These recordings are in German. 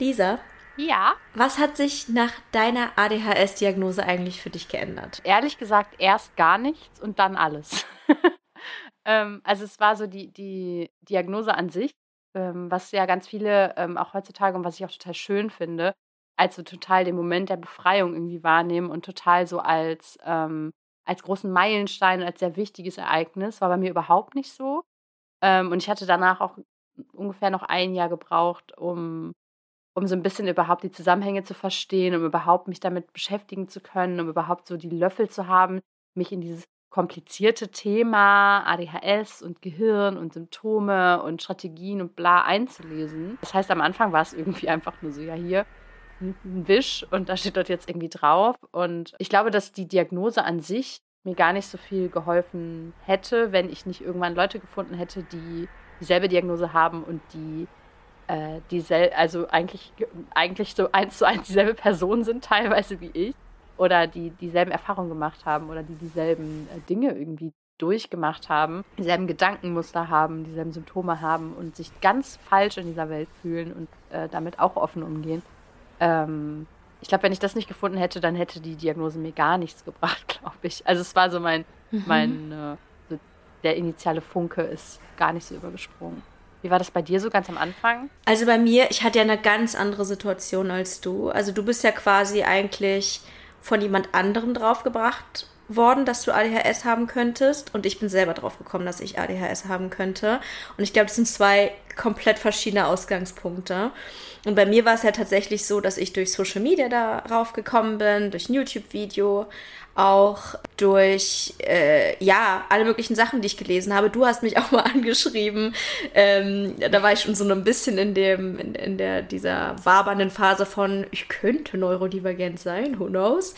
Lisa? Ja. Was hat sich nach deiner ADHS-Diagnose eigentlich für dich geändert? Ehrlich gesagt, erst gar nichts und dann alles. ähm, also es war so die, die Diagnose an sich, ähm, was ja ganz viele ähm, auch heutzutage und was ich auch total schön finde, als so total den Moment der Befreiung irgendwie wahrnehmen und total so als, ähm, als großen Meilenstein, als sehr wichtiges Ereignis, war bei mir überhaupt nicht so. Ähm, und ich hatte danach auch ungefähr noch ein Jahr gebraucht, um, um so ein bisschen überhaupt die Zusammenhänge zu verstehen, um überhaupt mich damit beschäftigen zu können, um überhaupt so die Löffel zu haben, mich in dieses komplizierte Thema ADHS und Gehirn und Symptome und Strategien und bla einzulesen. Das heißt, am Anfang war es irgendwie einfach nur so, ja, hier ein Wisch und da steht dort jetzt irgendwie drauf. Und ich glaube, dass die Diagnose an sich mir gar nicht so viel geholfen hätte, wenn ich nicht irgendwann Leute gefunden hätte, die dieselbe Diagnose haben und die äh, diesel also eigentlich, eigentlich so eins zu eins dieselbe Person sind, teilweise wie ich, oder die dieselben Erfahrungen gemacht haben oder die dieselben äh, Dinge irgendwie durchgemacht haben, dieselben Gedankenmuster haben, dieselben Symptome haben und sich ganz falsch in dieser Welt fühlen und äh, damit auch offen umgehen. Ähm, ich glaube, wenn ich das nicht gefunden hätte, dann hätte die Diagnose mir gar nichts gebracht, glaube ich. Also es war so mein, mhm. mein äh, der initiale Funke ist gar nicht so übergesprungen. Wie war das bei dir so ganz am Anfang? Also bei mir, ich hatte ja eine ganz andere Situation als du. Also du bist ja quasi eigentlich von jemand anderem draufgebracht worden, dass du ADHS haben könntest. Und ich bin selber drauf gekommen, dass ich ADHS haben könnte. Und ich glaube, das sind zwei komplett verschiedene Ausgangspunkte. Und bei mir war es ja tatsächlich so, dass ich durch Social Media darauf gekommen bin, durch ein YouTube-Video, auch durch äh, ja alle möglichen Sachen, die ich gelesen habe. Du hast mich auch mal angeschrieben. Ähm, da war ich schon so ein bisschen in dem in, in der dieser wabernden Phase von ich könnte neurodivergent sein, who knows.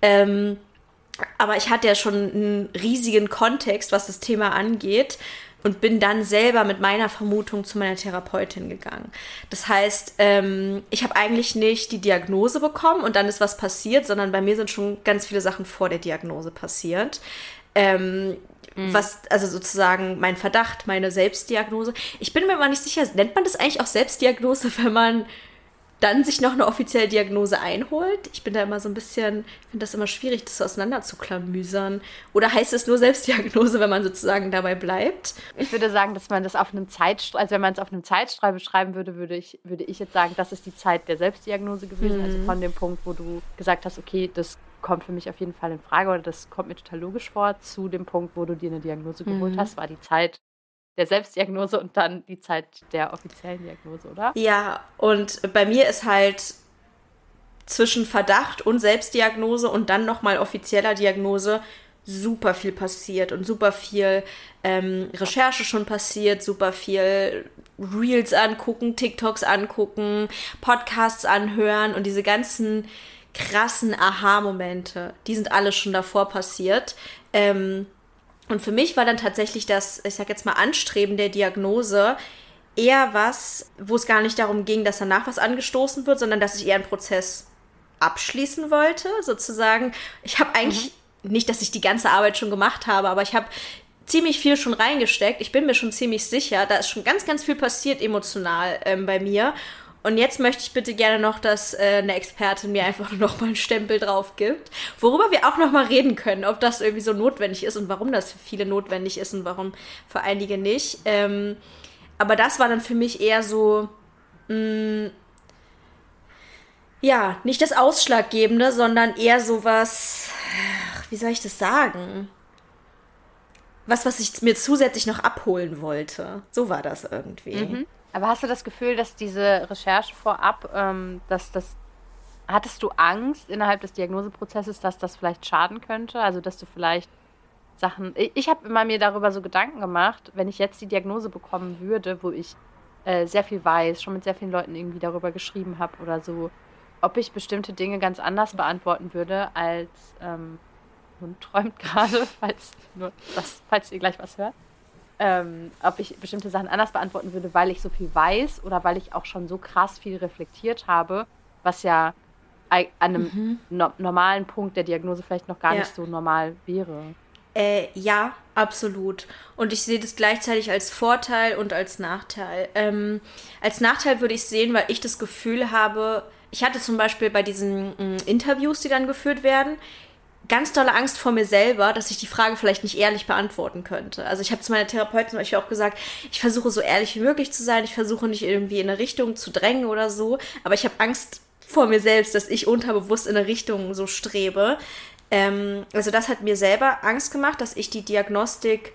Ähm, aber ich hatte ja schon einen riesigen Kontext, was das Thema angeht und bin dann selber mit meiner Vermutung zu meiner Therapeutin gegangen. Das heißt, ähm, ich habe eigentlich nicht die Diagnose bekommen und dann ist was passiert, sondern bei mir sind schon ganz viele Sachen vor der Diagnose passiert. Ähm, mhm. Was, also sozusagen mein Verdacht, meine Selbstdiagnose. Ich bin mir aber nicht sicher, nennt man das eigentlich auch Selbstdiagnose, wenn man dann sich noch eine offizielle Diagnose einholt. Ich bin da immer so ein bisschen, ich finde das immer schwierig, das auseinander zu klamüsern. Oder heißt es nur Selbstdiagnose, wenn man sozusagen dabei bleibt? Ich würde sagen, dass man das auf einem Zeitstrahl, also wenn man es auf einem Zeitstrahl beschreiben würde, würde ich, würde ich jetzt sagen, das ist die Zeit der Selbstdiagnose gewesen. Also mhm. Also von dem Punkt, wo du gesagt hast, okay, das kommt für mich auf jeden Fall in Frage oder das kommt mir total logisch vor, zu dem Punkt, wo du dir eine Diagnose geholt mhm. hast, war die Zeit der Selbstdiagnose und dann die Zeit der offiziellen Diagnose, oder? Ja, und bei mir ist halt zwischen Verdacht und Selbstdiagnose und dann nochmal offizieller Diagnose super viel passiert und super viel ähm, Recherche schon passiert, super viel Reels angucken, TikToks angucken, Podcasts anhören und diese ganzen krassen Aha-Momente, die sind alle schon davor passiert. Ähm, und für mich war dann tatsächlich das, ich sag jetzt mal, Anstreben der Diagnose eher was, wo es gar nicht darum ging, dass danach was angestoßen wird, sondern dass ich eher einen Prozess abschließen wollte, sozusagen. Ich habe eigentlich mhm. nicht, dass ich die ganze Arbeit schon gemacht habe, aber ich habe ziemlich viel schon reingesteckt. Ich bin mir schon ziemlich sicher, da ist schon ganz, ganz viel passiert emotional ähm, bei mir. Und jetzt möchte ich bitte gerne noch, dass äh, eine Expertin mir einfach noch mal einen Stempel drauf gibt, worüber wir auch noch mal reden können, ob das irgendwie so notwendig ist und warum das für viele notwendig ist und warum für einige nicht. Ähm, aber das war dann für mich eher so, mh, mm, ja, nicht das Ausschlaggebende, sondern eher so was, wie soll ich das sagen? Was, was ich mir zusätzlich noch abholen wollte. So war das irgendwie. Mhm. Aber hast du das Gefühl, dass diese Recherche vorab, ähm, dass das hattest du Angst innerhalb des Diagnoseprozesses, dass das vielleicht schaden könnte? Also dass du vielleicht Sachen. Ich habe immer mir darüber so Gedanken gemacht, wenn ich jetzt die Diagnose bekommen würde, wo ich äh, sehr viel weiß, schon mit sehr vielen Leuten irgendwie darüber geschrieben habe oder so, ob ich bestimmte Dinge ganz anders beantworten würde als ähm, Hund träumt gerade, falls, falls ihr gleich was hört ähm, ob ich bestimmte Sachen anders beantworten würde, weil ich so viel weiß oder weil ich auch schon so krass viel reflektiert habe, was ja an einem mhm. no normalen Punkt der Diagnose vielleicht noch gar ja. nicht so normal wäre. Äh, ja, absolut. Und ich sehe das gleichzeitig als Vorteil und als Nachteil. Ähm, als Nachteil würde ich sehen, weil ich das Gefühl habe, ich hatte zum Beispiel bei diesen mh, mm, Interviews, die dann geführt werden, ganz tolle Angst vor mir selber, dass ich die Frage vielleicht nicht ehrlich beantworten könnte. Also ich habe zu meiner Therapeutin zum Beispiel auch gesagt, ich versuche so ehrlich wie möglich zu sein, ich versuche nicht irgendwie in eine Richtung zu drängen oder so, aber ich habe Angst vor mir selbst, dass ich unterbewusst in eine Richtung so strebe. Ähm, also das hat mir selber Angst gemacht, dass ich die Diagnostik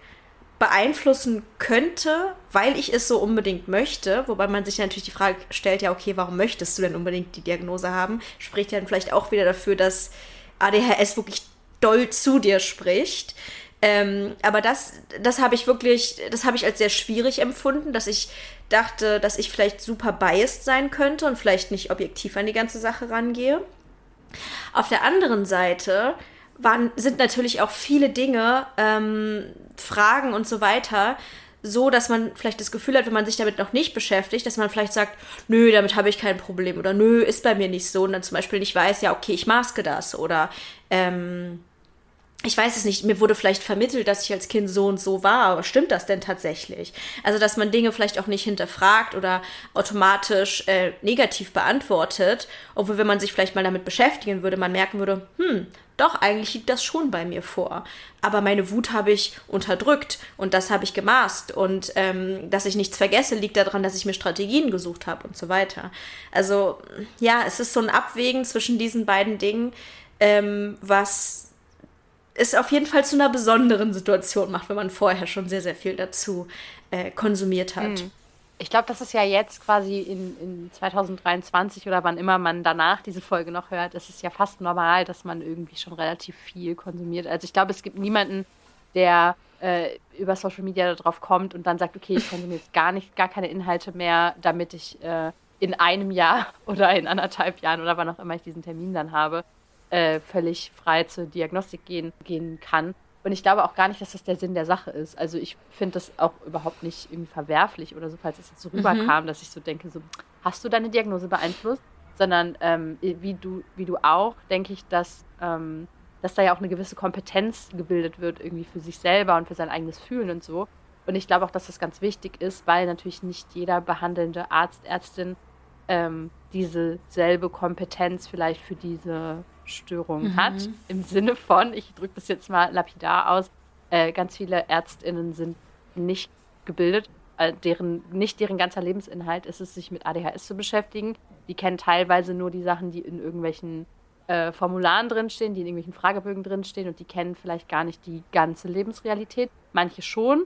beeinflussen könnte, weil ich es so unbedingt möchte. Wobei man sich natürlich die Frage stellt, ja, okay, warum möchtest du denn unbedingt die Diagnose haben? Spricht ja dann vielleicht auch wieder dafür, dass ADHS wirklich doll zu dir spricht. Ähm, aber das, das habe ich wirklich, das habe ich als sehr schwierig empfunden, dass ich dachte, dass ich vielleicht super biased sein könnte und vielleicht nicht objektiv an die ganze Sache rangehe. Auf der anderen Seite waren, sind natürlich auch viele Dinge, ähm, Fragen und so weiter, so, dass man vielleicht das Gefühl hat, wenn man sich damit noch nicht beschäftigt, dass man vielleicht sagt, nö, damit habe ich kein Problem oder nö, ist bei mir nicht so und dann zum Beispiel nicht weiß, ja, okay, ich maske das oder ähm, ich weiß es nicht, mir wurde vielleicht vermittelt, dass ich als Kind so und so war, aber stimmt das denn tatsächlich? Also, dass man Dinge vielleicht auch nicht hinterfragt oder automatisch äh, negativ beantwortet, obwohl, wenn man sich vielleicht mal damit beschäftigen würde, man merken würde, hm, doch, eigentlich liegt das schon bei mir vor. Aber meine Wut habe ich unterdrückt und das habe ich gemaßt. Und ähm, dass ich nichts vergesse, liegt daran, dass ich mir Strategien gesucht habe und so weiter. Also, ja, es ist so ein Abwägen zwischen diesen beiden Dingen, ähm, was es auf jeden Fall zu einer besonderen Situation macht, wenn man vorher schon sehr, sehr viel dazu äh, konsumiert hat. Mhm. Ich glaube, das ist ja jetzt quasi in, in 2023 oder wann immer man danach diese Folge noch hört, es ist ja fast normal, dass man irgendwie schon relativ viel konsumiert. Also ich glaube, es gibt niemanden, der äh, über Social Media darauf kommt und dann sagt, okay, ich konsumiere jetzt gar nicht, gar keine Inhalte mehr, damit ich äh, in einem Jahr oder in anderthalb Jahren oder wann auch immer ich diesen Termin dann habe, äh, völlig frei zur Diagnostik gehen, gehen kann. Und ich glaube auch gar nicht, dass das der Sinn der Sache ist. Also ich finde das auch überhaupt nicht irgendwie verwerflich oder so, falls es jetzt so mhm. rüberkam, dass ich so denke, so, hast du deine Diagnose beeinflusst? Sondern ähm, wie, du, wie du auch, denke ich, dass, ähm, dass da ja auch eine gewisse Kompetenz gebildet wird, irgendwie für sich selber und für sein eigenes Fühlen und so. Und ich glaube auch, dass das ganz wichtig ist, weil natürlich nicht jeder behandelnde Arzt, Ärztin ähm, diese selbe Kompetenz vielleicht für diese Störung mhm. hat. Im Sinne von, ich drücke das jetzt mal lapidar aus, äh, ganz viele ÄrztInnen sind nicht gebildet, äh, deren, nicht deren ganzer Lebensinhalt ist es, sich mit ADHS zu beschäftigen. Die kennen teilweise nur die Sachen, die in irgendwelchen äh, Formularen drinstehen, die in irgendwelchen Fragebögen drinstehen und die kennen vielleicht gar nicht die ganze Lebensrealität. Manche schon,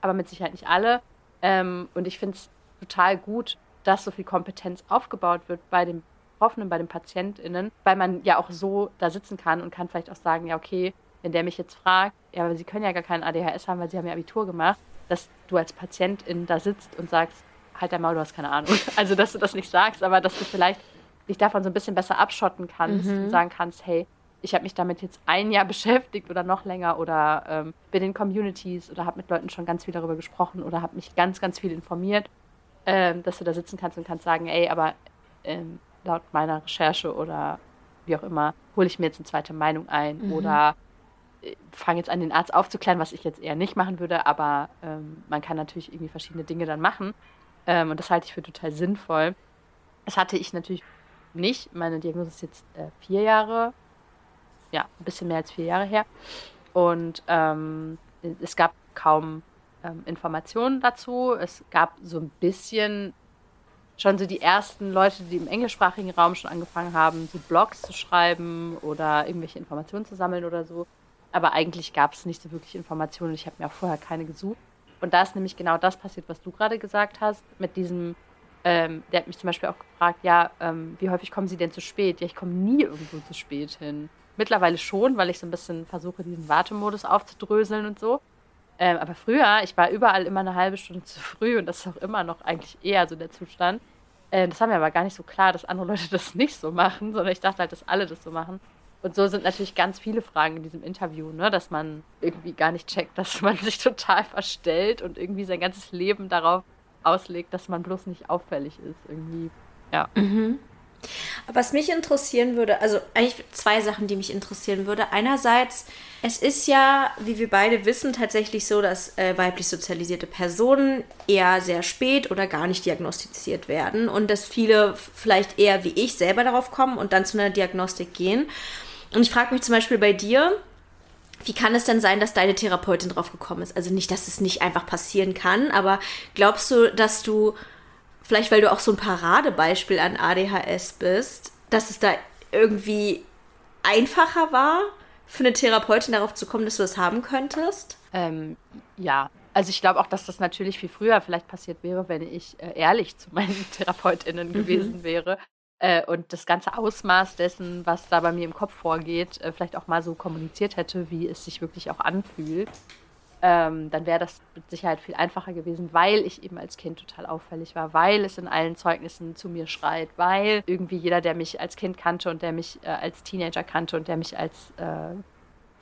aber mit Sicherheit nicht alle. Ähm, und ich finde es total gut, dass so viel Kompetenz aufgebaut wird bei den Betroffenen, bei den PatientInnen, weil man ja auch so da sitzen kann und kann vielleicht auch sagen, ja, okay, wenn der mich jetzt fragt, ja, aber sie können ja gar keinen ADHS haben, weil sie haben ja Abitur gemacht, dass du als Patientin da sitzt und sagst, halt dein Maul, du hast keine Ahnung. Also, dass du das nicht sagst, aber dass du vielleicht dich davon so ein bisschen besser abschotten kannst mhm. und sagen kannst, hey, ich habe mich damit jetzt ein Jahr beschäftigt oder noch länger oder ähm, bin in Communities oder habe mit Leuten schon ganz viel darüber gesprochen oder habe mich ganz, ganz viel informiert, ähm, dass du da sitzen kannst und kannst sagen, ey, aber ähm, laut meiner Recherche oder wie auch immer, hole ich mir jetzt eine zweite Meinung ein mhm. oder äh, fange jetzt an, den Arzt aufzuklären, was ich jetzt eher nicht machen würde, aber ähm, man kann natürlich irgendwie verschiedene Dinge dann machen. Ähm, und das halte ich für total sinnvoll. Das hatte ich natürlich nicht. Meine Diagnose ist jetzt äh, vier Jahre, ja, ein bisschen mehr als vier Jahre her. Und ähm, es gab kaum ähm, Informationen dazu. Es gab so ein bisschen schon so die ersten Leute, die im englischsprachigen Raum schon angefangen haben, so Blogs zu schreiben oder irgendwelche Informationen zu sammeln oder so. Aber eigentlich gab es nicht so wirklich Informationen. Ich habe mir auch vorher keine gesucht. Und da ist nämlich genau das passiert, was du gerade gesagt hast, mit diesem, ähm, der hat mich zum Beispiel auch gefragt, ja, ähm, wie häufig kommen Sie denn zu spät? Ja, ich komme nie irgendwo zu spät hin. Mittlerweile schon, weil ich so ein bisschen versuche, diesen Wartemodus aufzudröseln und so. Ähm, aber früher, ich war überall immer eine halbe Stunde zu früh und das ist auch immer noch eigentlich eher so der Zustand. Äh, das war mir aber gar nicht so klar, dass andere Leute das nicht so machen, sondern ich dachte halt, dass alle das so machen. Und so sind natürlich ganz viele Fragen in diesem Interview, ne? dass man irgendwie gar nicht checkt, dass man sich total verstellt und irgendwie sein ganzes Leben darauf auslegt, dass man bloß nicht auffällig ist. Irgendwie, ja. Mhm. Was mich interessieren würde, also eigentlich zwei Sachen, die mich interessieren würde. Einerseits, es ist ja, wie wir beide wissen, tatsächlich so, dass äh, weiblich sozialisierte Personen eher sehr spät oder gar nicht diagnostiziert werden und dass viele vielleicht eher wie ich selber darauf kommen und dann zu einer Diagnostik gehen. Und ich frage mich zum Beispiel bei dir, wie kann es denn sein, dass deine Therapeutin drauf gekommen ist? Also nicht, dass es nicht einfach passieren kann, aber glaubst du, dass du vielleicht weil du auch so ein Paradebeispiel an ADHS bist, dass es da irgendwie einfacher war, für eine Therapeutin darauf zu kommen, dass du das haben könntest? Ähm, ja. Also ich glaube auch, dass das natürlich viel früher vielleicht passiert wäre, wenn ich äh, ehrlich zu meinen Therapeutinnen mhm. gewesen wäre äh, und das ganze Ausmaß dessen, was da bei mir im Kopf vorgeht, äh, vielleicht auch mal so kommuniziert hätte, wie es sich wirklich auch anfühlt ähm, dann wäre das mit Sicherheit viel einfacher gewesen, weil ich eben als Kind total auffällig war, weil es in allen Zeugnissen zu mir schreit, weil irgendwie jeder, der mich als Kind kannte und der mich äh, als Teenager kannte und der mich als äh,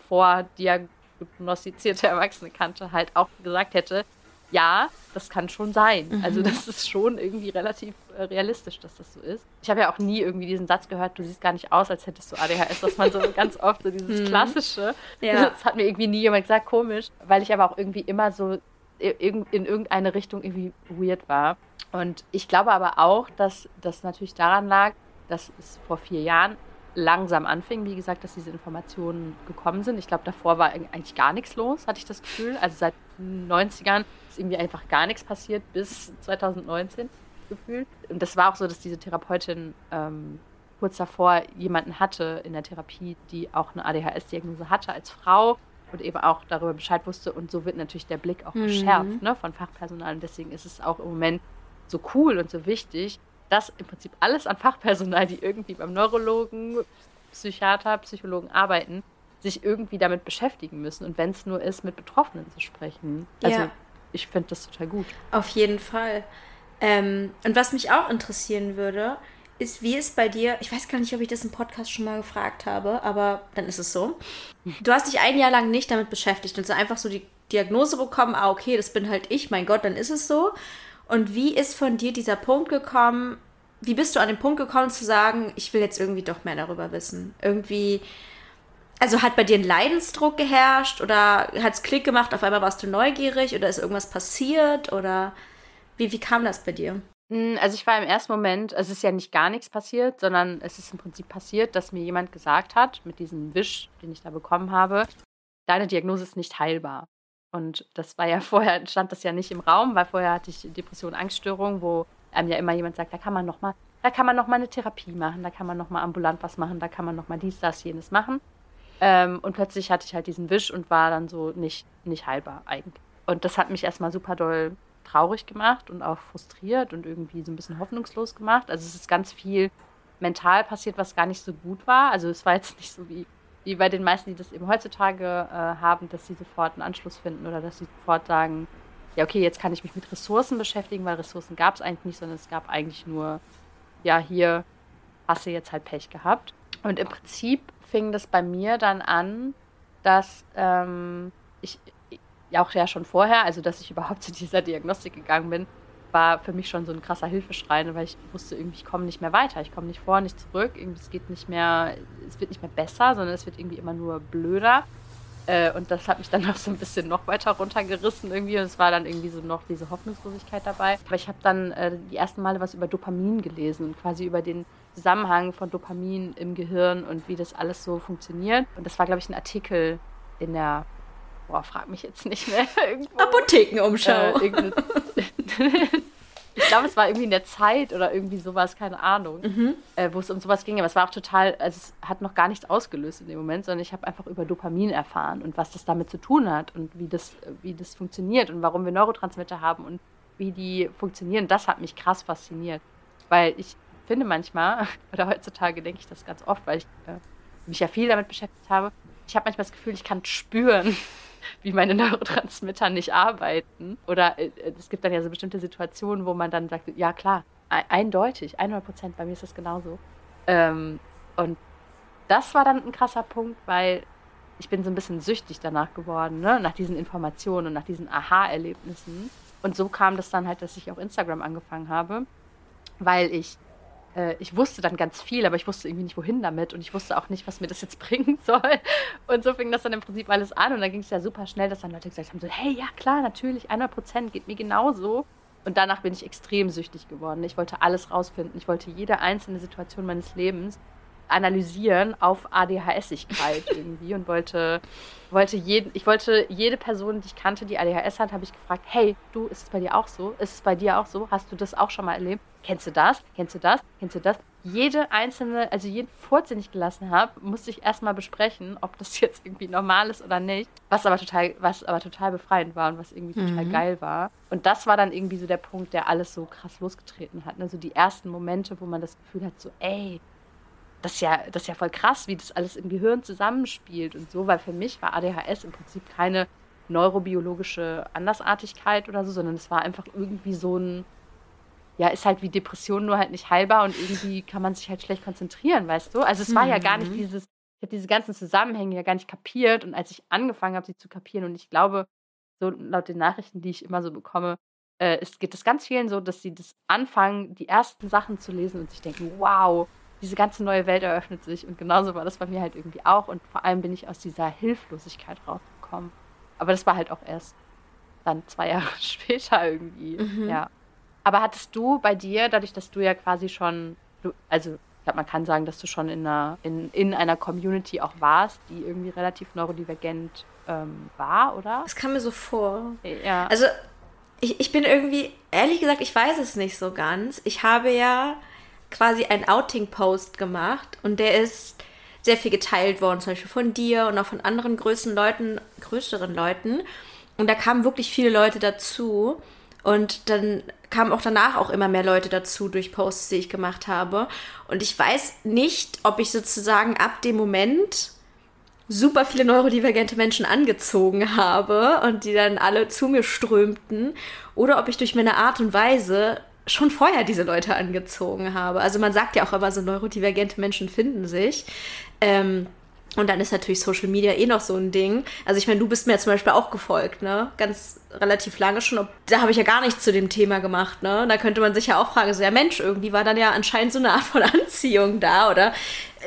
vordiagnostizierte Erwachsene kannte, halt auch gesagt hätte, ja, das kann schon sein. Mhm. Also das ist schon irgendwie relativ realistisch, dass das so ist. Ich habe ja auch nie irgendwie diesen Satz gehört, du siehst gar nicht aus, als hättest du ADHS, was man so ganz oft, so dieses mhm. klassische, ja. das hat mir irgendwie nie jemand gesagt, komisch, weil ich aber auch irgendwie immer so in irgendeine Richtung irgendwie weird war. Und ich glaube aber auch, dass das natürlich daran lag, dass es vor vier Jahren langsam anfing, wie gesagt, dass diese Informationen gekommen sind. Ich glaube, davor war eigentlich gar nichts los, hatte ich das Gefühl. Also seit den 90ern ist irgendwie einfach gar nichts passiert bis 2019 gefühlt. Und das war auch so, dass diese Therapeutin ähm, kurz davor jemanden hatte in der Therapie, die auch eine ADHS-Diagnose hatte als Frau und eben auch darüber Bescheid wusste. Und so wird natürlich der Blick auch mhm. geschärft ne, von Fachpersonal. Und deswegen ist es auch im Moment so cool und so wichtig, dass im Prinzip alles an Fachpersonal, die irgendwie beim Neurologen, Psychiater, Psychologen arbeiten, sich irgendwie damit beschäftigen müssen. Und wenn es nur ist, mit Betroffenen zu sprechen. Also ja. ich finde das total gut. Auf jeden Fall. Ähm, und was mich auch interessieren würde, ist, wie es bei dir, ich weiß gar nicht, ob ich das im Podcast schon mal gefragt habe, aber dann ist es so. Du hast dich ein Jahr lang nicht damit beschäftigt und so einfach so die Diagnose bekommen, ah, okay, das bin halt ich, mein Gott, dann ist es so. Und wie ist von dir dieser Punkt gekommen? Wie bist du an den Punkt gekommen zu sagen, ich will jetzt irgendwie doch mehr darüber wissen? Irgendwie, also hat bei dir ein Leidensdruck geherrscht oder hat es Klick gemacht, auf einmal warst du neugierig oder ist irgendwas passiert oder wie, wie kam das bei dir? Hm, also ich war im ersten Moment, es ist ja nicht gar nichts passiert, sondern es ist im Prinzip passiert, dass mir jemand gesagt hat, mit diesem Wisch, den ich da bekommen habe, deine Diagnose ist nicht heilbar. Und das war ja vorher, stand das ja nicht im Raum, weil vorher hatte ich Depression, Angststörung, wo einem ja immer jemand sagt, da kann man noch mal, da kann man noch mal eine Therapie machen, da kann man noch mal ambulant was machen, da kann man noch mal dies, das, jenes machen. Ähm, und plötzlich hatte ich halt diesen Wisch und war dann so nicht, nicht heilbar eigentlich. Und das hat mich erstmal super doll traurig gemacht und auch frustriert und irgendwie so ein bisschen hoffnungslos gemacht. Also es ist ganz viel mental passiert, was gar nicht so gut war. Also es war jetzt nicht so wie wie bei den meisten, die das eben heutzutage äh, haben, dass sie sofort einen Anschluss finden oder dass sie sofort sagen, ja, okay, jetzt kann ich mich mit Ressourcen beschäftigen, weil Ressourcen gab es eigentlich nicht, sondern es gab eigentlich nur, ja, hier hast du jetzt halt Pech gehabt. Und im Prinzip fing das bei mir dann an, dass ähm, ich ja auch ja schon vorher, also dass ich überhaupt zu dieser Diagnostik gegangen bin, war für mich schon so ein krasser Hilfeschrei, weil ich wusste irgendwie, ich komme nicht mehr weiter, ich komme nicht vor, nicht zurück, irgendwie es geht nicht mehr, es wird nicht mehr besser, sondern es wird irgendwie immer nur blöder. Äh, und das hat mich dann noch so ein bisschen noch weiter runtergerissen irgendwie und es war dann irgendwie so noch diese Hoffnungslosigkeit dabei. Aber ich habe dann äh, die ersten Male was über Dopamin gelesen und quasi über den Zusammenhang von Dopamin im Gehirn und wie das alles so funktioniert. Und das war, glaube ich, ein Artikel in der boah, frag mich jetzt nicht mehr. Irgendwo. Apothekenumschau. Äh, ich glaube, es war irgendwie in der Zeit oder irgendwie sowas, keine Ahnung, mhm. äh, wo es um sowas ging. Aber es war auch total, also es hat noch gar nichts ausgelöst in dem Moment, sondern ich habe einfach über Dopamin erfahren und was das damit zu tun hat und wie das, wie das funktioniert und warum wir Neurotransmitter haben und wie die funktionieren. Das hat mich krass fasziniert. Weil ich finde manchmal, oder heutzutage denke ich das ganz oft, weil ich äh, mich ja viel damit beschäftigt habe, ich habe manchmal das Gefühl, ich kann spüren, wie meine Neurotransmitter nicht arbeiten. Oder äh, es gibt dann ja so bestimmte Situationen, wo man dann sagt, ja klar, eindeutig, 100 Prozent, bei mir ist das genauso. Ähm, und das war dann ein krasser Punkt, weil ich bin so ein bisschen süchtig danach geworden, ne? nach diesen Informationen und nach diesen Aha-Erlebnissen. Und so kam das dann halt, dass ich auch Instagram angefangen habe, weil ich äh, ich wusste dann ganz viel, aber ich wusste irgendwie nicht, wohin damit und ich wusste auch nicht, was mir das jetzt bringen soll. Und so fing das dann im Prinzip alles an und dann ging es ja super schnell, dass dann Leute gesagt haben, so, hey, ja klar, natürlich, 100 Prozent, geht mir genauso. Und danach bin ich extrem süchtig geworden. Ich wollte alles rausfinden. Ich wollte jede einzelne Situation meines Lebens analysieren auf ADHSigkeit irgendwie und wollte, wollte jeden, ich wollte jede Person, die ich kannte, die ADHS hat, habe ich gefragt, hey, du, ist es bei dir auch so? Ist es bei dir auch so? Hast du das auch schon mal erlebt? Kennst du das? Kennst du das? Kennst du das? Jede einzelne, also jeden Furz, den ich gelassen habe, musste ich erstmal besprechen, ob das jetzt irgendwie normal ist oder nicht. Was aber total, was aber total befreiend war und was irgendwie total mhm. geil war. Und das war dann irgendwie so der Punkt, der alles so krass losgetreten hat. Also die ersten Momente, wo man das Gefühl hat, so, ey, das ist, ja, das ist ja voll krass, wie das alles im Gehirn zusammenspielt und so, weil für mich war ADHS im Prinzip keine neurobiologische Andersartigkeit oder so, sondern es war einfach irgendwie so ein, ja, ist halt wie Depression, nur halt nicht heilbar und irgendwie kann man sich halt schlecht konzentrieren, weißt du? Also es war mhm. ja gar nicht mhm. dieses, ich habe diese ganzen Zusammenhänge ja gar nicht kapiert und als ich angefangen habe, sie zu kapieren und ich glaube, so laut den Nachrichten, die ich immer so bekomme, äh, es geht es ganz vielen so, dass sie das anfangen, die ersten Sachen zu lesen und sich denken, wow, diese ganze neue Welt eröffnet sich. Und genauso war das bei mir halt irgendwie auch. Und vor allem bin ich aus dieser Hilflosigkeit rausgekommen. Aber das war halt auch erst dann zwei Jahre später irgendwie. Mhm. Ja. Aber hattest du bei dir, dadurch, dass du ja quasi schon, also ich glaube, man kann sagen, dass du schon in einer, in, in einer Community auch warst, die irgendwie relativ neurodivergent ähm, war, oder? Das kam mir so vor. Ja. Also ich, ich bin irgendwie, ehrlich gesagt, ich weiß es nicht so ganz. Ich habe ja quasi einen Outing-Post gemacht und der ist sehr viel geteilt worden, zum Beispiel von dir und auch von anderen größeren Leuten, größeren Leuten. Und da kamen wirklich viele Leute dazu. Und dann kamen auch danach auch immer mehr Leute dazu durch Posts, die ich gemacht habe. Und ich weiß nicht, ob ich sozusagen ab dem Moment super viele neurodivergente Menschen angezogen habe und die dann alle zu mir strömten oder ob ich durch meine Art und Weise schon vorher diese Leute angezogen habe. Also man sagt ja auch immer, so neurodivergente Menschen finden sich. Ähm, und dann ist natürlich Social Media eh noch so ein Ding. Also ich meine, du bist mir ja zum Beispiel auch gefolgt, ne? Ganz relativ lange schon. Da habe ich ja gar nichts zu dem Thema gemacht, ne? Da könnte man sich ja auch fragen, so ja Mensch, irgendwie war dann ja anscheinend so eine Art von Anziehung da, oder?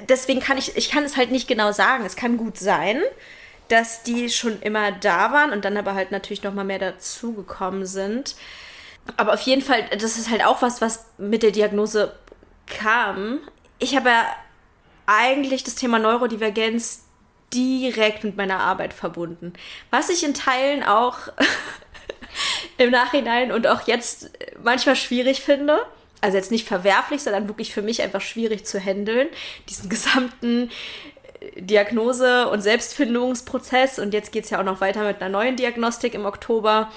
Deswegen kann ich, ich kann es halt nicht genau sagen. Es kann gut sein, dass die schon immer da waren und dann aber halt natürlich noch mal mehr dazugekommen sind. Aber auf jeden Fall, das ist halt auch was, was mit der Diagnose kam. Ich habe ja eigentlich das Thema Neurodivergenz direkt mit meiner Arbeit verbunden. Was ich in Teilen auch im Nachhinein und auch jetzt manchmal schwierig finde. Also jetzt nicht verwerflich, sondern wirklich für mich einfach schwierig zu handeln. Diesen gesamten äh, Diagnose- und Selbstfindungsprozess. Und jetzt geht es ja auch noch weiter mit einer neuen Diagnostik im Oktober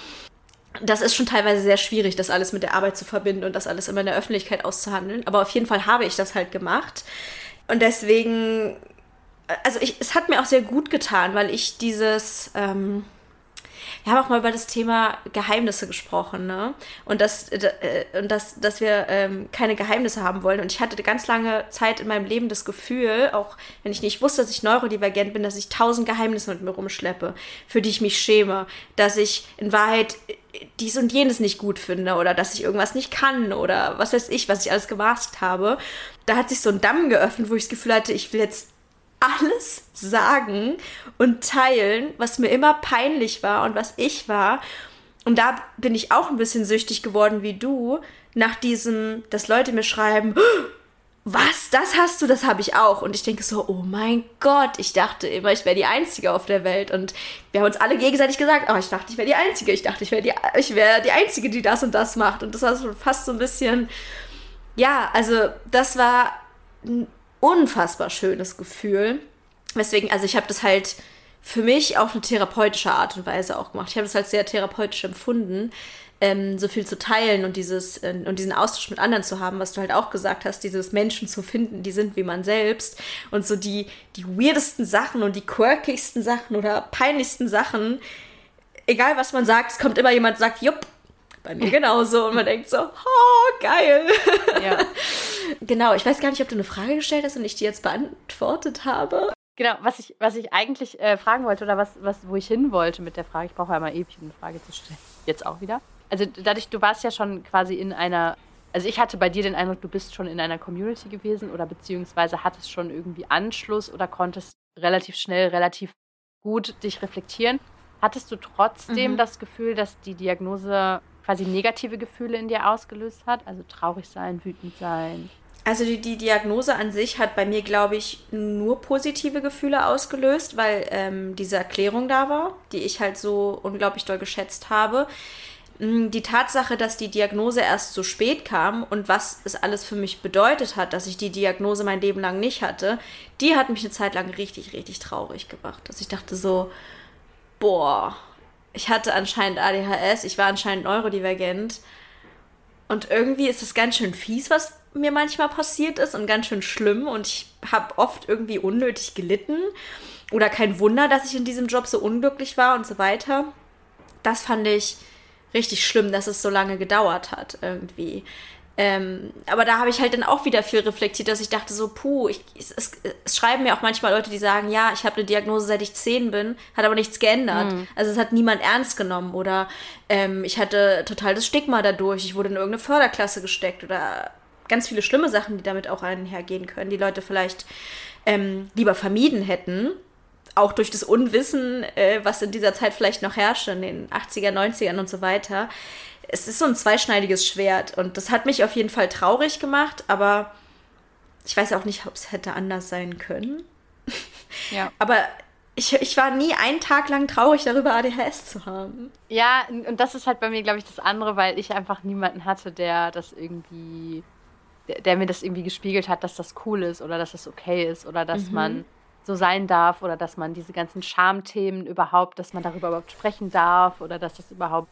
das ist schon teilweise sehr schwierig, das alles mit der Arbeit zu verbinden und das alles immer in der Öffentlichkeit auszuhandeln. Aber auf jeden Fall habe ich das halt gemacht. Und deswegen, also ich, es hat mir auch sehr gut getan, weil ich dieses, ähm, wir haben auch mal über das Thema Geheimnisse gesprochen, ne? Und dass, äh, und dass, dass wir ähm, keine Geheimnisse haben wollen. Und ich hatte ganz lange Zeit in meinem Leben das Gefühl, auch wenn ich nicht wusste, dass ich neurodivergent bin, dass ich tausend Geheimnisse mit mir rumschleppe, für die ich mich schäme, dass ich in Wahrheit dies und jenes nicht gut finde oder dass ich irgendwas nicht kann oder was weiß ich, was ich alles gemaskt habe. Da hat sich so ein Damm geöffnet, wo ich das Gefühl hatte, ich will jetzt alles sagen und teilen, was mir immer peinlich war und was ich war. Und da bin ich auch ein bisschen süchtig geworden wie du, nach diesem, dass Leute mir schreiben, was, das hast du, das habe ich auch. Und ich denke so, oh mein Gott, ich dachte immer, ich wäre die Einzige auf der Welt. Und wir haben uns alle gegenseitig gesagt, oh, ich dachte, ich wäre die Einzige. Ich dachte, ich wäre die, wär die Einzige, die das und das macht. Und das war so fast so ein bisschen, ja, also das war unfassbar schönes Gefühl. Weswegen, also ich habe das halt für mich auf eine therapeutische Art und Weise auch gemacht. Ich habe das halt sehr therapeutisch empfunden, ähm, so viel zu teilen und dieses äh, und diesen Austausch mit anderen zu haben, was du halt auch gesagt hast, dieses Menschen zu finden, die sind wie man selbst und so die die weirdesten Sachen und die quirkigsten Sachen oder peinlichsten Sachen, egal was man sagt, es kommt immer jemand sagt, jupp, bei mir genauso und man denkt so, oh, geil. Ja. genau, ich weiß gar nicht, ob du eine Frage gestellt hast und ich die jetzt beantwortet habe. Genau, was ich, was ich eigentlich äh, fragen wollte oder was, was, wo ich hin wollte mit der Frage, ich brauche ja mal ewig, um eine Frage zu stellen. Jetzt auch wieder. Also dadurch, du warst ja schon quasi in einer, Also ich hatte bei dir den Eindruck, du bist schon in einer Community gewesen oder beziehungsweise hattest schon irgendwie Anschluss oder konntest relativ schnell, relativ gut dich reflektieren. Hattest du trotzdem mhm. das Gefühl, dass die Diagnose quasi negative Gefühle in dir ausgelöst hat? Also traurig sein, wütend sein? Also die, die Diagnose an sich hat bei mir, glaube ich, nur positive Gefühle ausgelöst, weil ähm, diese Erklärung da war, die ich halt so unglaublich doll geschätzt habe. Mm, die Tatsache, dass die Diagnose erst so spät kam und was es alles für mich bedeutet hat, dass ich die Diagnose mein Leben lang nicht hatte, die hat mich eine Zeit lang richtig, richtig traurig gemacht. Dass ich dachte so, boah, ich hatte anscheinend ADHS, ich war anscheinend neurodivergent. Und irgendwie ist es ganz schön fies, was mir manchmal passiert ist und ganz schön schlimm und ich habe oft irgendwie unnötig gelitten oder kein Wunder, dass ich in diesem Job so unglücklich war und so weiter. Das fand ich richtig schlimm, dass es so lange gedauert hat irgendwie. Ähm, aber da habe ich halt dann auch wieder viel reflektiert, dass ich dachte so, puh, ich, es, es, es, schreiben mir auch manchmal Leute, die sagen, ja, ich habe eine Diagnose, seit ich zehn bin, hat aber nichts geändert. Mhm. Also es hat niemand ernst genommen oder ähm, ich hatte total das Stigma dadurch, ich wurde in irgendeine Förderklasse gesteckt oder ganz viele schlimme Sachen, die damit auch einhergehen können, die Leute vielleicht ähm, lieber vermieden hätten. Auch durch das Unwissen, äh, was in dieser Zeit vielleicht noch herrschte, in den 80er, 90ern und so weiter. Es ist so ein zweischneidiges Schwert und das hat mich auf jeden Fall traurig gemacht, aber ich weiß auch nicht, ob es hätte anders sein können. Ja. aber ich, ich war nie einen Tag lang traurig darüber, ADHS zu haben. Ja, und das ist halt bei mir, glaube ich, das andere, weil ich einfach niemanden hatte, der das irgendwie der, der, mir das irgendwie gespiegelt hat, dass das cool ist oder dass das okay ist oder dass mhm. man so sein darf oder dass man diese ganzen Schamthemen überhaupt, dass man darüber überhaupt sprechen darf oder dass das überhaupt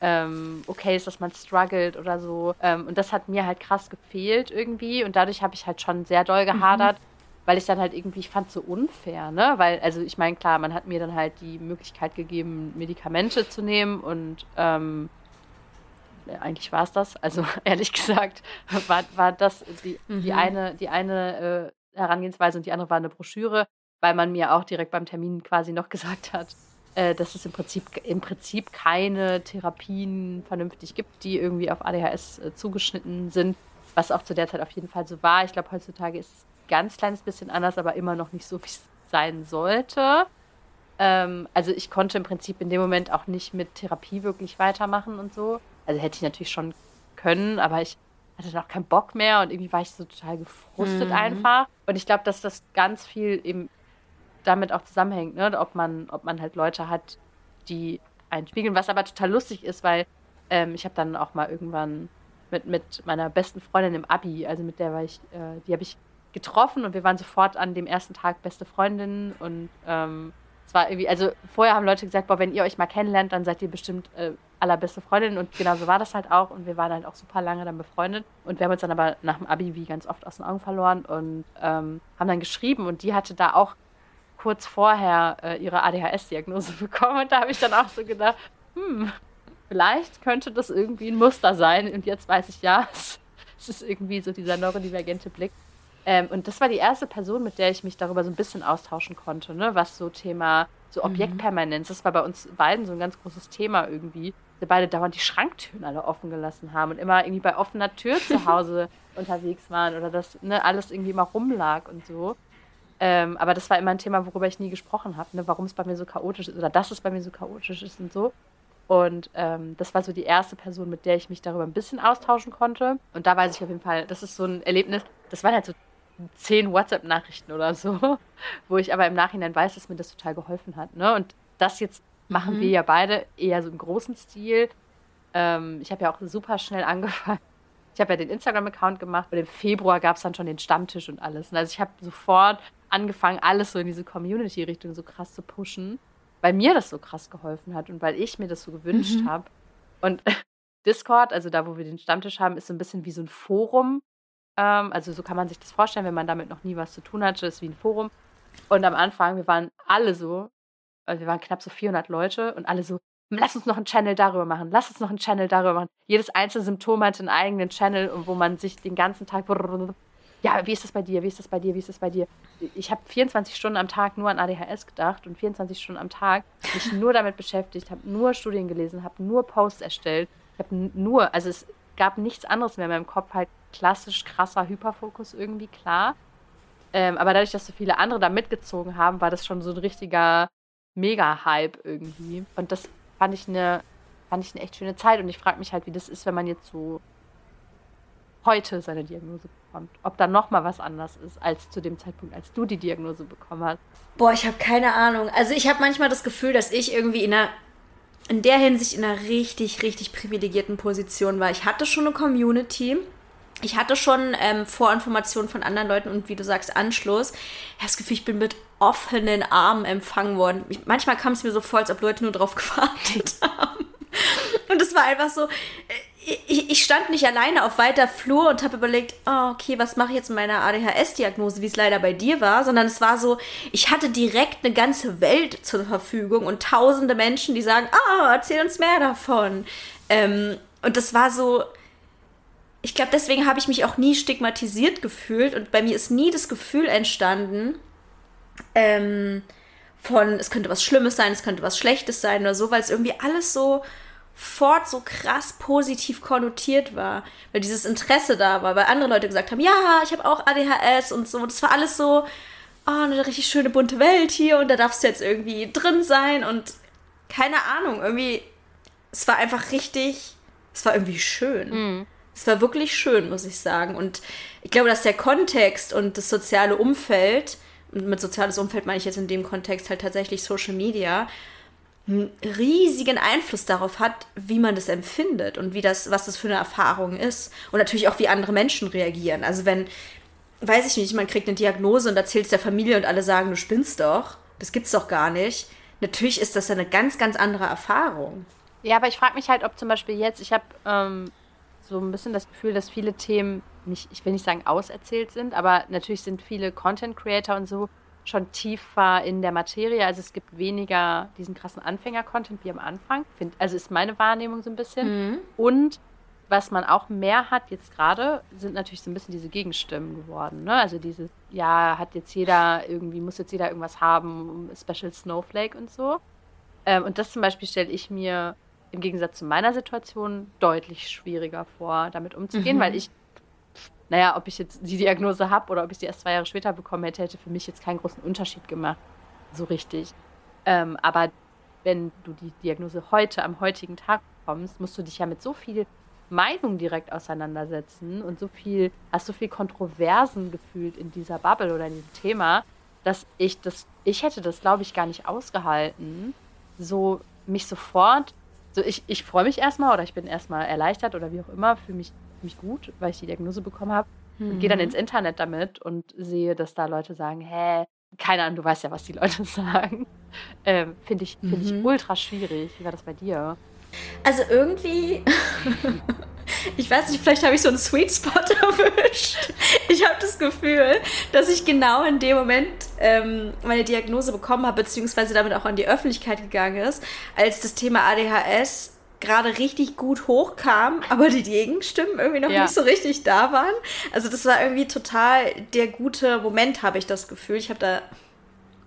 ähm, okay ist, dass man struggelt oder so. Ähm, und das hat mir halt krass gefehlt irgendwie und dadurch habe ich halt schon sehr doll mhm. gehadert. Mhm. Weil ich dann halt irgendwie, ich fand es so unfair, ne? Weil, also ich meine, klar, man hat mir dann halt die Möglichkeit gegeben, Medikamente zu nehmen und ähm, eigentlich war es das. Also ehrlich gesagt war, war das die, mhm. die eine, die eine äh, Herangehensweise und die andere war eine Broschüre, weil man mir auch direkt beim Termin quasi noch gesagt hat, äh, dass es im Prinzip, im Prinzip keine Therapien vernünftig gibt, die irgendwie auf ADHS äh, zugeschnitten sind, was auch zu der Zeit auf jeden Fall so war. Ich glaube, heutzutage ist es ein ganz kleines bisschen anders, aber immer noch nicht so, wie es sein sollte. Ähm, also ich konnte im Prinzip in dem Moment auch nicht mit Therapie wirklich weitermachen und so. Also hätte ich natürlich schon können, aber ich hatte dann auch keinen Bock mehr und irgendwie war ich so total gefrustet mhm. einfach. Und ich glaube, dass das ganz viel eben damit auch zusammenhängt, ne? ob man, ob man halt Leute hat, die einen spiegeln, was aber total lustig ist, weil ähm, ich habe dann auch mal irgendwann mit, mit meiner besten Freundin im Abi, also mit der war ich, äh, die habe ich getroffen und wir waren sofort an dem ersten Tag beste Freundinnen und ähm, es war irgendwie, also vorher haben Leute gesagt, boah, wenn ihr euch mal kennenlernt, dann seid ihr bestimmt äh, allerbeste Freundinnen und genau so war das halt auch und wir waren halt auch super lange dann befreundet und wir haben uns dann aber nach dem Abi wie ganz oft aus den Augen verloren und ähm, haben dann geschrieben und die hatte da auch kurz vorher äh, ihre ADHS-Diagnose bekommen und da habe ich dann auch so gedacht, hm, vielleicht könnte das irgendwie ein Muster sein und jetzt weiß ich ja, es, es ist irgendwie so dieser neurodivergente Blick. Ähm, und das war die erste Person, mit der ich mich darüber so ein bisschen austauschen konnte, ne? was so Thema so mhm. Objektpermanenz, das war bei uns beiden so ein ganz großes Thema irgendwie. Wir beide dauernd die Schranktüren alle offen gelassen haben und immer irgendwie bei offener Tür zu Hause unterwegs waren oder dass ne, alles irgendwie immer rumlag und so. Ähm, aber das war immer ein Thema, worüber ich nie gesprochen habe, ne? warum es bei mir so chaotisch ist oder dass es bei mir so chaotisch ist und so. Und ähm, das war so die erste Person, mit der ich mich darüber ein bisschen austauschen konnte. Und da weiß ich auf jeden Fall, das ist so ein Erlebnis, das waren halt so zehn WhatsApp-Nachrichten oder so, wo ich aber im Nachhinein weiß, dass mir das total geholfen hat. Ne? Und das jetzt machen mhm. wir ja beide eher so im großen Stil. Ähm, ich habe ja auch super schnell angefangen. Ich habe ja den Instagram-Account gemacht und im Februar gab es dann schon den Stammtisch und alles. Und also ich habe sofort angefangen, alles so in diese Community-Richtung so krass zu pushen, weil mir das so krass geholfen hat und weil ich mir das so gewünscht mhm. habe. Und Discord, also da, wo wir den Stammtisch haben, ist so ein bisschen wie so ein Forum, ähm, also so kann man sich das vorstellen, wenn man damit noch nie was zu tun hatte, ist wie ein Forum. Und am Anfang, wir waren alle so, also wir waren knapp so 400 Leute und alle so, lass uns noch einen Channel darüber machen, lass uns noch einen Channel darüber machen. Jedes einzelne Symptom hat einen eigenen Channel, wo man sich den ganzen Tag, ja, wie ist das bei dir, wie ist das bei dir, wie ist das bei dir? Ich habe 24 Stunden am Tag nur an ADHS gedacht und 24 Stunden am Tag mich nur damit beschäftigt, habe nur Studien gelesen, habe nur Posts erstellt, habe nur, also es gab nichts anderes mehr in meinem Kopf, halt klassisch krasser Hyperfokus irgendwie klar. Ähm, aber dadurch, dass so viele andere da mitgezogen haben, war das schon so ein richtiger Mega-Hype irgendwie. Und das fand ich eine fand ich eine echt schöne Zeit. Und ich frage mich halt, wie das ist, wenn man jetzt so heute seine Diagnose bekommt. Ob da nochmal was anders ist als zu dem Zeitpunkt, als du die Diagnose bekommen hast. Boah, ich habe keine Ahnung. Also ich habe manchmal das Gefühl, dass ich irgendwie in einer in der Hinsicht in einer richtig, richtig privilegierten Position war. Ich hatte schon eine Community. Ich hatte schon ähm, Vorinformationen von anderen Leuten und wie du sagst, Anschluss. Ich habe das Gefühl, ich bin mit offenen Armen empfangen worden. Ich, manchmal kam es mir so vor, als ob Leute nur drauf gewartet haben. Und es war einfach so, äh, ich, ich, stand nicht alleine auf weiter Flur und habe überlegt, oh, okay, was mache ich jetzt mit meiner ADHS-Diagnose, wie es leider bei dir war, sondern es war so, ich hatte direkt eine ganze Welt zur Verfügung und tausende Menschen, die sagen, ah, oh, erzähl uns mehr davon. Ähm, und das war so, ich glaube, deswegen habe ich mich auch nie stigmatisiert gefühlt und bei mir ist nie das Gefühl entstanden, ähm, von, es könnte was Schlimmes sein, es könnte was Schlechtes sein oder so, weil es irgendwie alles so fort so krass positiv konnotiert war, weil dieses Interesse da war, weil andere Leute gesagt haben, ja, ich habe auch ADHS und so. Das war alles so, oh, eine richtig schöne bunte Welt hier und da darfst du jetzt irgendwie drin sein und keine Ahnung, irgendwie, es war einfach richtig, es war irgendwie schön. Mhm. Es war wirklich schön, muss ich sagen. Und ich glaube, dass der Kontext und das soziale Umfeld, und mit soziales Umfeld meine ich jetzt in dem Kontext halt tatsächlich Social Media, riesigen Einfluss darauf hat, wie man das empfindet und wie das, was das für eine Erfahrung ist. Und natürlich auch, wie andere Menschen reagieren. Also wenn, weiß ich nicht, man kriegt eine Diagnose und erzählt es der Familie und alle sagen, du spinnst doch, das gibt's doch gar nicht. Natürlich ist das eine ganz, ganz andere Erfahrung. Ja, aber ich frage mich halt, ob zum Beispiel jetzt, ich habe ähm, so ein bisschen das Gefühl, dass viele Themen nicht, ich will nicht sagen auserzählt sind, aber natürlich sind viele Content Creator und so schon tiefer in der Materie. Also es gibt weniger diesen krassen Anfänger-Content wie am Anfang. Find, also ist meine Wahrnehmung so ein bisschen. Mhm. Und was man auch mehr hat jetzt gerade, sind natürlich so ein bisschen diese Gegenstimmen geworden. Ne? Also diese, ja, hat jetzt jeder irgendwie, muss jetzt jeder irgendwas haben, Special Snowflake und so. Ähm, und das zum Beispiel stelle ich mir im Gegensatz zu meiner Situation deutlich schwieriger vor, damit umzugehen, mhm. weil ich naja, ob ich jetzt die Diagnose habe oder ob ich sie erst zwei Jahre später bekommen hätte, hätte für mich jetzt keinen großen Unterschied gemacht. So richtig. Ähm, aber wenn du die Diagnose heute, am heutigen Tag bekommst, musst du dich ja mit so viel Meinung direkt auseinandersetzen und so viel, hast so viel Kontroversen gefühlt in dieser Bubble oder in diesem Thema, dass ich das, ich hätte das, glaube ich, gar nicht ausgehalten, so mich sofort, so ich, ich freue mich erstmal oder ich bin erstmal erleichtert oder wie auch immer, fühle mich mich gut, weil ich die Diagnose bekommen habe. Mhm. Und gehe dann ins Internet damit und sehe, dass da Leute sagen, hä, keine Ahnung, du weißt ja, was die Leute sagen. Ähm, Finde ich, find mhm. ich ultra schwierig. Wie war das bei dir? Also irgendwie, ich weiß nicht, vielleicht habe ich so einen Sweet Spot erwischt. Ich habe das Gefühl, dass ich genau in dem Moment ähm, meine Diagnose bekommen habe, beziehungsweise damit auch an die Öffentlichkeit gegangen ist, als das Thema ADHS gerade richtig gut hochkam, aber die Gegenstimmen irgendwie noch ja. nicht so richtig da waren. Also das war irgendwie total der gute Moment, habe ich das Gefühl. Ich habe da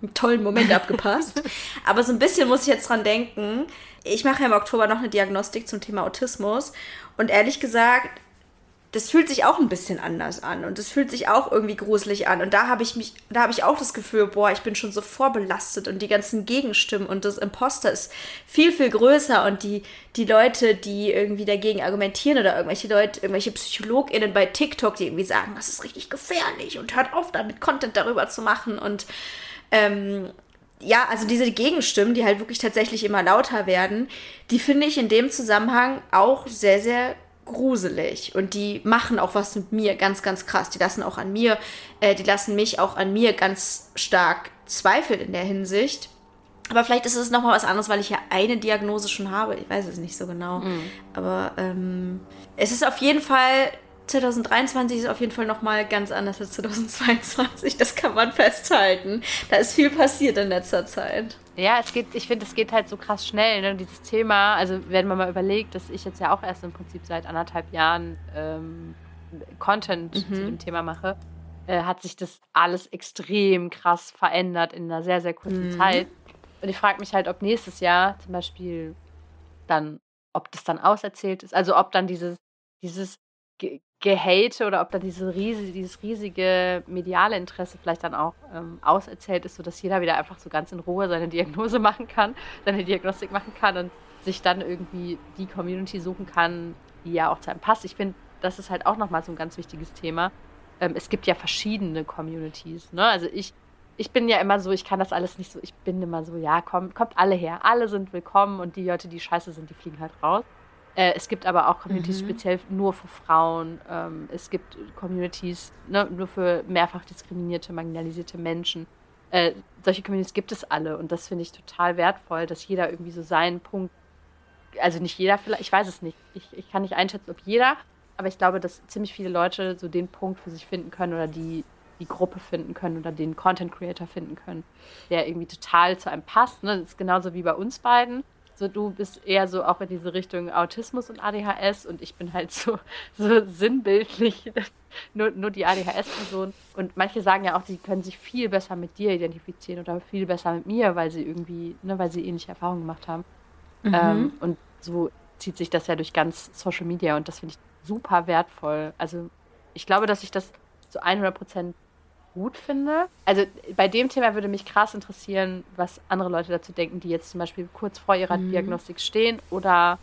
einen tollen Moment abgepasst. aber so ein bisschen muss ich jetzt dran denken. Ich mache im Oktober noch eine Diagnostik zum Thema Autismus. Und ehrlich gesagt, das fühlt sich auch ein bisschen anders an. Und das fühlt sich auch irgendwie gruselig an. Und da habe ich mich da habe ich auch das Gefühl, boah, ich bin schon so vorbelastet und die ganzen Gegenstimmen und das Imposter ist viel viel größer. Und die die Leute, die irgendwie dagegen argumentieren oder irgendwelche Leute, irgendwelche Psychologinnen bei TikTok, die irgendwie sagen, das ist richtig gefährlich und hört auf damit Content darüber zu machen. Und ähm, ja, also diese Gegenstimmen, die halt wirklich tatsächlich immer lauter werden, die finde ich in dem Zusammenhang auch sehr, sehr gruselig und die machen auch was mit mir ganz, ganz krass. Die lassen auch an mir, äh, die lassen mich auch an mir ganz stark zweifeln in der Hinsicht. Aber vielleicht ist es nochmal was anderes, weil ich ja eine Diagnose schon habe. Ich weiß es nicht so genau. Mhm. Aber ähm, es ist auf jeden Fall 2023 ist auf jeden Fall nochmal ganz anders als 2022. Das kann man festhalten. Da ist viel passiert in letzter Zeit. Ja, es geht, ich finde, es geht halt so krass schnell, ne? dieses Thema. Also, wenn man mal überlegt, dass ich jetzt ja auch erst im Prinzip seit anderthalb Jahren ähm, Content mhm. zu dem Thema mache, äh, hat sich das alles extrem krass verändert in einer sehr, sehr kurzen mhm. Zeit. Und ich frage mich halt, ob nächstes Jahr zum Beispiel dann, ob das dann auserzählt ist, also ob dann dieses dieses Gehate oder ob da diese riesige, dieses riesige mediale Interesse vielleicht dann auch ähm, auserzählt ist, sodass jeder wieder einfach so ganz in Ruhe seine Diagnose machen kann, seine Diagnostik machen kann und sich dann irgendwie die Community suchen kann, die ja auch zu einem passt. Ich finde, das ist halt auch nochmal so ein ganz wichtiges Thema. Ähm, es gibt ja verschiedene Communities. Ne? Also ich, ich bin ja immer so, ich kann das alles nicht so, ich bin immer so, ja, komm, kommt alle her, alle sind willkommen und die Leute, die scheiße sind, die fliegen halt raus. Äh, es gibt aber auch Communities mhm. speziell nur für Frauen. Ähm, es gibt Communities ne, nur für mehrfach diskriminierte, marginalisierte Menschen. Äh, solche Communities gibt es alle und das finde ich total wertvoll, dass jeder irgendwie so seinen Punkt, also nicht jeder vielleicht, ich weiß es nicht, ich, ich kann nicht einschätzen, ob jeder, aber ich glaube, dass ziemlich viele Leute so den Punkt für sich finden können oder die, die Gruppe finden können oder den Content Creator finden können, der irgendwie total zu einem passt. Ne? Das ist genauso wie bei uns beiden. So, du bist eher so auch in diese Richtung Autismus und ADHS und ich bin halt so, so sinnbildlich nur, nur die ADHS-Person. Und manche sagen ja auch, sie können sich viel besser mit dir identifizieren oder viel besser mit mir, weil sie irgendwie, ne, weil sie ähnliche Erfahrungen gemacht haben. Mhm. Ähm, und so zieht sich das ja durch ganz Social Media und das finde ich super wertvoll. Also ich glaube, dass ich das zu 100 Prozent gut finde. Also bei dem Thema würde mich krass interessieren, was andere Leute dazu denken, die jetzt zum Beispiel kurz vor ihrer mhm. Diagnostik stehen oder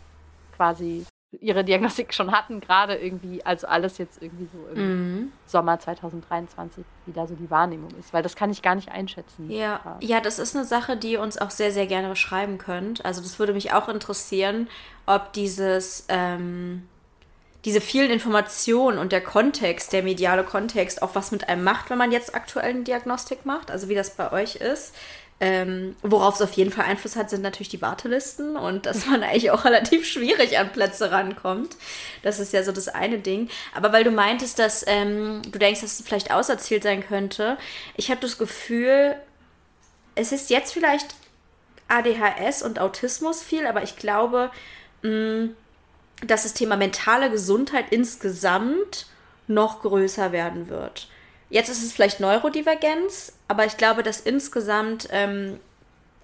quasi ihre Diagnostik schon hatten, gerade irgendwie, also alles jetzt irgendwie so im mhm. Sommer 2023, wie da so die Wahrnehmung ist, weil das kann ich gar nicht einschätzen. Ja. ja, das ist eine Sache, die ihr uns auch sehr, sehr gerne beschreiben könnt. Also das würde mich auch interessieren, ob dieses ähm, diese vielen Informationen und der Kontext, der mediale Kontext, auch was mit einem macht, wenn man jetzt aktuell eine Diagnostik macht, also wie das bei euch ist. Ähm, worauf es auf jeden Fall Einfluss hat, sind natürlich die Wartelisten und dass man eigentlich auch relativ schwierig an Plätze rankommt. Das ist ja so das eine Ding. Aber weil du meintest, dass ähm, du denkst, dass es vielleicht auserzählt sein könnte, ich habe das Gefühl, es ist jetzt vielleicht ADHS und Autismus viel, aber ich glaube, mh, mm, dass das Thema mentale Gesundheit insgesamt noch größer werden wird. Jetzt ist es vielleicht Neurodivergenz, aber ich glaube, dass insgesamt ähm,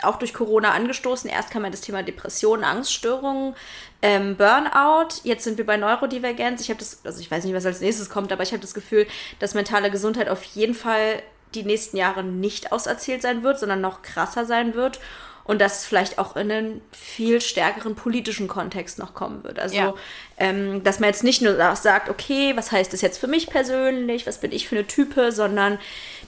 auch durch Corona angestoßen, erst kam ja das Thema Depressionen, Angststörungen, ähm, Burnout, jetzt sind wir bei Neurodivergenz. Ich habe das, also ich weiß nicht, was als nächstes kommt, aber ich habe das Gefühl, dass mentale Gesundheit auf jeden Fall die nächsten Jahre nicht auserzählt sein wird, sondern noch krasser sein wird und das vielleicht auch in einen viel stärkeren politischen Kontext noch kommen wird. Also, ja. ähm, dass man jetzt nicht nur sagt, okay, was heißt das jetzt für mich persönlich, was bin ich für eine Type, sondern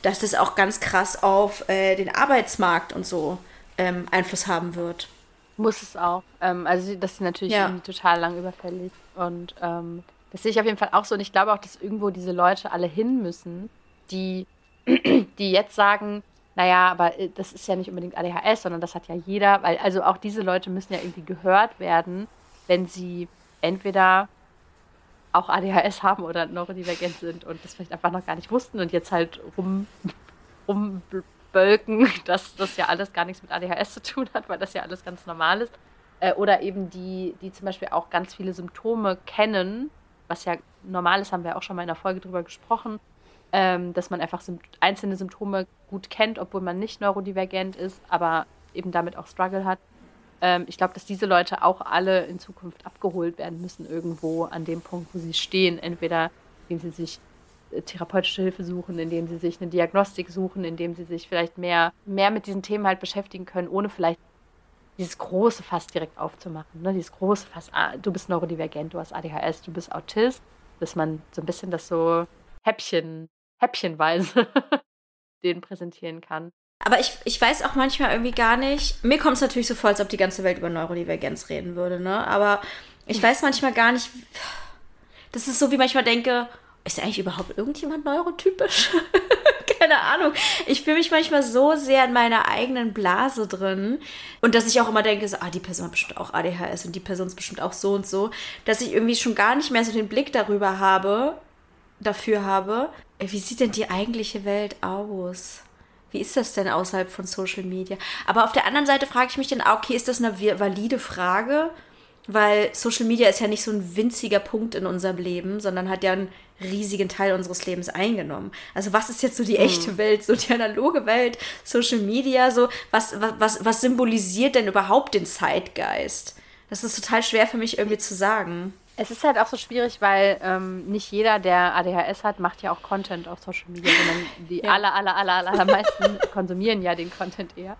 dass das auch ganz krass auf äh, den Arbeitsmarkt und so ähm, Einfluss haben wird. Muss es auch. Ähm, also das ist natürlich ja. total lang überfällig. Und ähm, das sehe ich auf jeden Fall auch so. Und ich glaube auch, dass irgendwo diese Leute alle hin müssen, die, die jetzt sagen, naja, aber äh, das ist ja nicht unbedingt ADHS, sondern das hat ja jeder, weil also auch diese Leute müssen ja irgendwie gehört werden, wenn sie entweder auch ADHS haben oder neurodivergent sind und das vielleicht einfach noch gar nicht wussten und jetzt halt rum, rumbölken, dass das ja alles gar nichts mit ADHS zu tun hat, weil das ja alles ganz normal ist. Äh, oder eben die, die zum Beispiel auch ganz viele Symptome kennen, was ja normal ist, haben wir auch schon mal in der Folge drüber gesprochen, ähm, dass man einfach einzelne Symptome gut kennt, obwohl man nicht neurodivergent ist, aber eben damit auch Struggle hat. Ähm, ich glaube, dass diese Leute auch alle in Zukunft abgeholt werden müssen irgendwo an dem Punkt, wo sie stehen. Entweder indem sie sich äh, therapeutische Hilfe suchen, indem sie sich eine Diagnostik suchen, indem sie sich vielleicht mehr, mehr mit diesen Themen halt beschäftigen können, ohne vielleicht dieses große Fass direkt aufzumachen. Ne? Dieses große Fass, ah, du bist neurodivergent, du hast ADHS, du bist Autist, dass man so ein bisschen das so Häppchen häppchenweise den präsentieren kann. Aber ich, ich weiß auch manchmal irgendwie gar nicht. Mir kommt es natürlich so vor, als ob die ganze Welt über Neurodivergenz reden würde, ne? Aber ich weiß manchmal gar nicht. Das ist so, wie manchmal denke, ist eigentlich überhaupt irgendjemand neurotypisch? Keine Ahnung. Ich fühle mich manchmal so sehr in meiner eigenen Blase drin. Und dass ich auch immer denke, so, ah, die Person hat bestimmt auch ADHS und die Person ist bestimmt auch so und so. Dass ich irgendwie schon gar nicht mehr so den Blick darüber habe, dafür habe, wie sieht denn die eigentliche Welt aus? Wie ist das denn außerhalb von Social Media? Aber auf der anderen Seite frage ich mich dann, okay, ist das eine valide Frage? Weil Social Media ist ja nicht so ein winziger Punkt in unserem Leben, sondern hat ja einen riesigen Teil unseres Lebens eingenommen. Also was ist jetzt so die hm. echte. Welt, so die analoge Welt, Social Media, so was, was, was symbolisiert denn überhaupt den Zeitgeist? Das ist total schwer für mich irgendwie zu sagen. Es ist halt auch so schwierig, weil ähm, nicht jeder, der ADHS hat, macht ja auch Content auf Social Media, sondern die ja. aller, aller, aller, aller, allermeisten konsumieren ja den Content eher.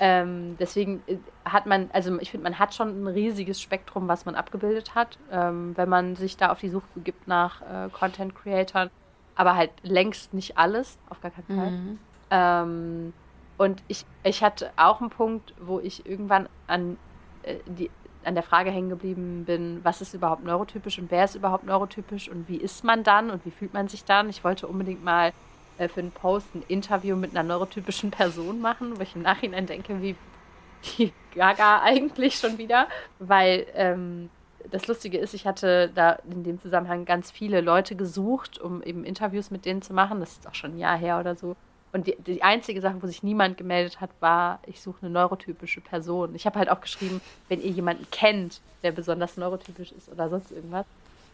Ähm, deswegen äh, hat man, also ich finde, man hat schon ein riesiges Spektrum, was man abgebildet hat, ähm, wenn man sich da auf die Suche begibt nach äh, Content Creatern, aber halt längst nicht alles, auf gar keinen Fall. Mhm. Ähm, und ich, ich hatte auch einen Punkt, wo ich irgendwann an äh, die an der Frage hängen geblieben bin, was ist überhaupt neurotypisch und wer ist überhaupt neurotypisch und wie ist man dann und wie fühlt man sich dann. Ich wollte unbedingt mal äh, für einen Post ein Interview mit einer neurotypischen Person machen, wo ich im Nachhinein denke, wie, wie gaga eigentlich schon wieder, weil ähm, das Lustige ist, ich hatte da in dem Zusammenhang ganz viele Leute gesucht, um eben Interviews mit denen zu machen. Das ist auch schon ein Jahr her oder so. Und die, die einzige Sache, wo sich niemand gemeldet hat, war, ich suche eine neurotypische Person. Ich habe halt auch geschrieben, wenn ihr jemanden kennt, der besonders neurotypisch ist oder sonst irgendwas.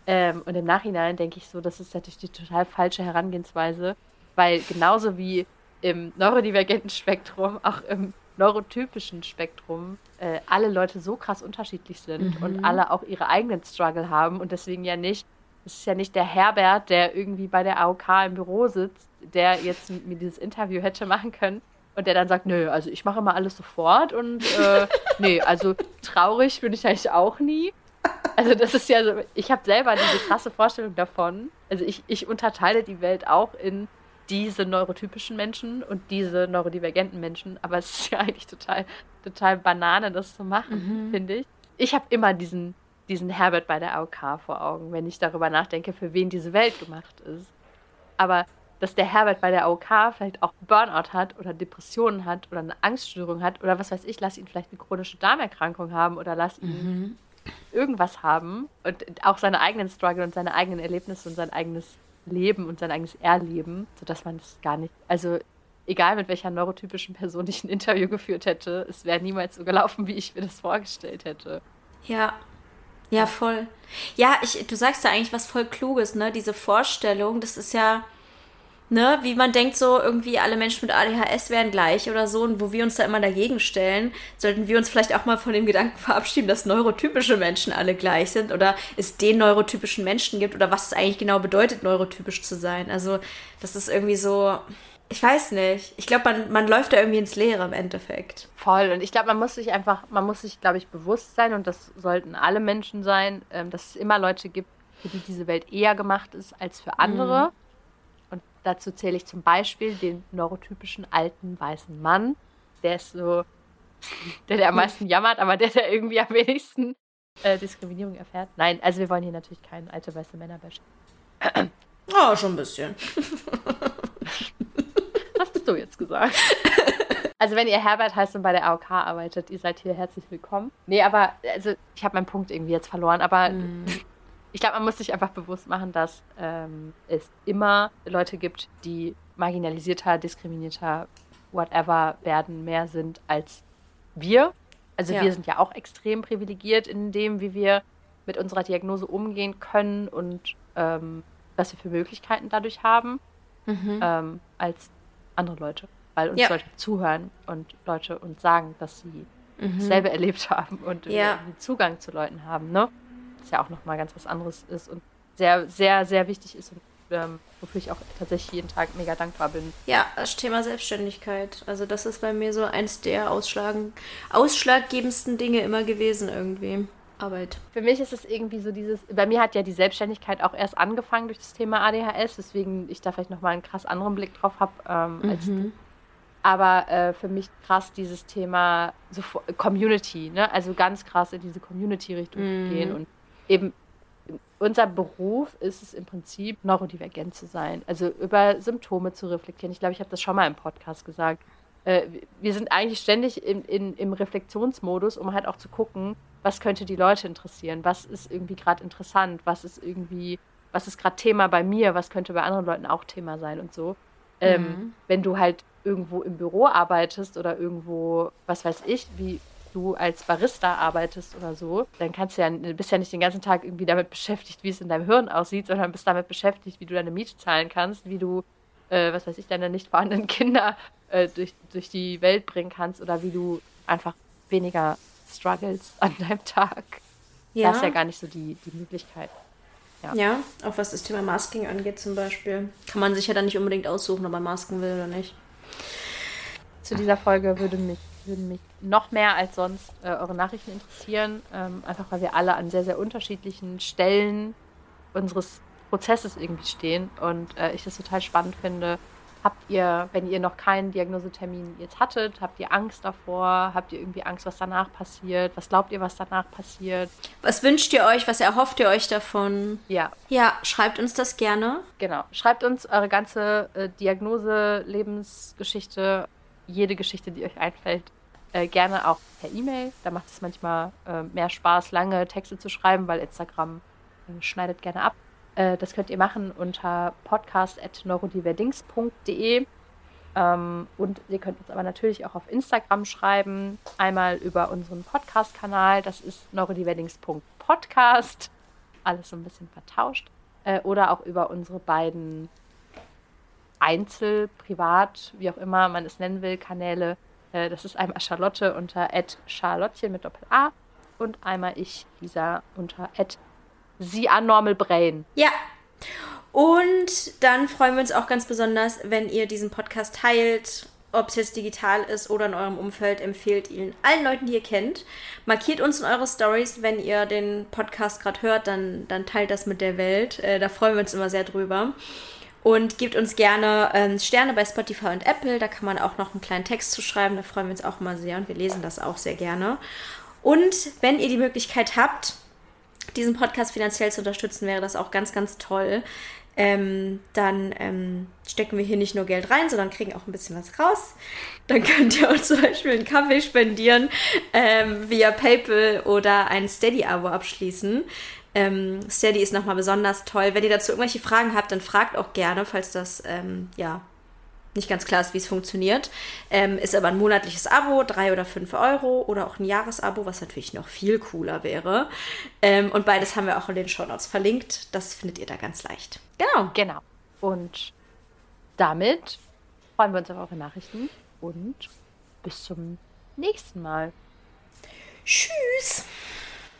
Ähm, und im Nachhinein denke ich so, das ist natürlich die total falsche Herangehensweise, weil genauso wie im neurodivergenten Spektrum, auch im neurotypischen Spektrum, äh, alle Leute so krass unterschiedlich sind mhm. und alle auch ihre eigenen Struggle haben und deswegen ja nicht es ist ja nicht der Herbert, der irgendwie bei der AOK im Büro sitzt, der jetzt mir dieses Interview hätte machen können und der dann sagt, nö, also ich mache immer alles sofort und äh, nee, also traurig bin ich eigentlich auch nie. Also das ist ja so, ich habe selber diese krasse Vorstellung davon. Also ich, ich unterteile die Welt auch in diese neurotypischen Menschen und diese neurodivergenten Menschen, aber es ist ja eigentlich total, total Banane, das zu machen, mhm. finde ich. Ich habe immer diesen diesen Herbert bei der AOK vor Augen, wenn ich darüber nachdenke, für wen diese Welt gemacht ist. Aber dass der Herbert bei der AOK vielleicht auch Burnout hat oder Depressionen hat oder eine Angststörung hat oder was weiß ich, lass ihn vielleicht eine chronische Darmerkrankung haben oder lass ihn mhm. irgendwas haben und auch seine eigenen Struggle und seine eigenen Erlebnisse und sein eigenes Leben und sein eigenes Erleben, sodass man das gar nicht, also egal mit welcher neurotypischen Person ich ein Interview geführt hätte, es wäre niemals so gelaufen, wie ich mir das vorgestellt hätte. Ja, ja, voll. Ja, ich, du sagst ja eigentlich was voll Kluges, ne? Diese Vorstellung, das ist ja, ne, wie man denkt, so irgendwie alle Menschen mit ADHS wären gleich oder so, und wo wir uns da immer dagegen stellen, sollten wir uns vielleicht auch mal von dem Gedanken verabschieden, dass neurotypische Menschen alle gleich sind oder es den neurotypischen Menschen gibt oder was es eigentlich genau bedeutet, neurotypisch zu sein. Also, das ist irgendwie so, ich weiß nicht. Ich glaube, man, man läuft da irgendwie ins Leere im Endeffekt. Voll. Und ich glaube, man muss sich einfach, man muss sich, glaube ich, bewusst sein, und das sollten alle Menschen sein, ähm, dass es immer Leute gibt, für die diese Welt eher gemacht ist als für andere. Mhm. Und dazu zähle ich zum Beispiel den neurotypischen alten weißen Mann. Der ist so, der, der am meisten jammert, aber der, der irgendwie am wenigsten äh, Diskriminierung erfährt. Nein, also wir wollen hier natürlich keine alte weiße Männer bashen. Oh, schon ein bisschen. hast du jetzt gesagt. Also wenn ihr Herbert heißt und bei der AOK arbeitet, ihr seid hier herzlich willkommen. Nee, aber also ich habe meinen Punkt irgendwie jetzt verloren, aber mm. ich glaube, man muss sich einfach bewusst machen, dass ähm, es immer Leute gibt, die marginalisierter, diskriminierter, whatever werden, mehr sind als wir. Also ja. wir sind ja auch extrem privilegiert in dem, wie wir mit unserer Diagnose umgehen können und ähm, was wir für Möglichkeiten dadurch haben, mhm. ähm, als andere Leute, weil uns ja. Leute zuhören und Leute uns sagen, dass sie mhm. dasselbe erlebt haben und ja. Zugang zu Leuten haben, ne? Das ja auch nochmal ganz was anderes ist und sehr, sehr, sehr wichtig ist und ähm, wofür ich auch tatsächlich jeden Tag mega dankbar bin. Ja, das Thema Selbstständigkeit. Also das ist bei mir so eins der ausschlaggebendsten Dinge immer gewesen irgendwie. Arbeit. Für mich ist es irgendwie so dieses, bei mir hat ja die Selbstständigkeit auch erst angefangen durch das Thema ADHS, weswegen ich da vielleicht nochmal einen krass anderen Blick drauf habe ähm, mhm. als du. Aber äh, für mich krass dieses Thema so Community, ne? also ganz krass in diese Community-Richtung mhm. zu gehen und eben unser Beruf ist es im Prinzip, neurodivergent zu sein, also über Symptome zu reflektieren. Ich glaube, ich habe das schon mal im Podcast gesagt. Äh, wir sind eigentlich ständig in, in, im Reflexionsmodus, um halt auch zu gucken, was könnte die Leute interessieren, was ist irgendwie gerade interessant, was ist irgendwie, was ist gerade Thema bei mir, was könnte bei anderen Leuten auch Thema sein und so. Ähm, mhm. wenn du halt irgendwo im Büro arbeitest oder irgendwo, was weiß ich, wie du als Barista arbeitest oder so, dann kannst du ja, bist ja nicht den ganzen Tag irgendwie damit beschäftigt, wie es in deinem Hirn aussieht, sondern bist damit beschäftigt, wie du deine Miete zahlen kannst, wie du, äh, was weiß ich, deine nicht vorhandenen Kinder äh, durch, durch die Welt bringen kannst oder wie du einfach weniger struggles an deinem Tag. ja. da ist ja gar nicht so die, die Möglichkeit. Ja. ja, auch was das Thema Masking angeht zum Beispiel. Kann man sich ja dann nicht unbedingt aussuchen, ob man masken will oder nicht. Zu dieser Folge würde mich, würden mich noch mehr als sonst äh, eure Nachrichten interessieren. Ähm, einfach weil wir alle an sehr, sehr unterschiedlichen Stellen unseres Prozesses irgendwie stehen und äh, ich das total spannend finde, Habt ihr, wenn ihr noch keinen Diagnosetermin jetzt hattet, habt ihr Angst davor? Habt ihr irgendwie Angst, was danach passiert? Was glaubt ihr, was danach passiert? Was wünscht ihr euch? Was erhofft ihr euch davon? Ja. Ja, schreibt uns das gerne. Genau. Schreibt uns eure ganze äh, Diagnose, Lebensgeschichte, jede Geschichte, die euch einfällt, äh, gerne auch per E-Mail. Da macht es manchmal äh, mehr Spaß, lange Texte zu schreiben, weil Instagram äh, schneidet gerne ab. Äh, das könnt ihr machen unter podcast.neurodiverdings.de. Ähm, und ihr könnt uns aber natürlich auch auf Instagram schreiben. Einmal über unseren Podcast-Kanal, das ist neurodiverdings.podcast. Alles so ein bisschen vertauscht. Äh, oder auch über unsere beiden Einzel-, Privat-, wie auch immer man es nennen will, Kanäle. Äh, das ist einmal Charlotte unter Charlottchen mit Doppel-A und einmal ich, Lisa, unter Sie an Normal Brain. Ja. Und dann freuen wir uns auch ganz besonders, wenn ihr diesen Podcast teilt, ob es jetzt digital ist oder in eurem Umfeld, empfehlt ihn allen Leuten, die ihr kennt. Markiert uns in eure Stories, wenn ihr den Podcast gerade hört, dann, dann teilt das mit der Welt. Äh, da freuen wir uns immer sehr drüber. Und gebt uns gerne ähm, Sterne bei Spotify und Apple. Da kann man auch noch einen kleinen Text zu schreiben. Da freuen wir uns auch immer sehr und wir lesen das auch sehr gerne. Und wenn ihr die Möglichkeit habt, diesen Podcast finanziell zu unterstützen, wäre das auch ganz, ganz toll. Ähm, dann ähm, stecken wir hier nicht nur Geld rein, sondern kriegen auch ein bisschen was raus. Dann könnt ihr uns zum Beispiel einen Kaffee spendieren ähm, via PayPal oder ein Steady-Abo abschließen. Ähm, Steady ist nochmal besonders toll. Wenn ihr dazu irgendwelche Fragen habt, dann fragt auch gerne, falls das ähm, ja nicht ganz klar ist, wie es funktioniert. Ähm, ist aber ein monatliches Abo, drei oder fünf Euro oder auch ein Jahresabo, was natürlich noch viel cooler wäre. Ähm, und beides haben wir auch in den Show Notes verlinkt. Das findet ihr da ganz leicht. Genau. Genau. Und damit freuen wir uns auf eure Nachrichten und bis zum nächsten Mal. Tschüss.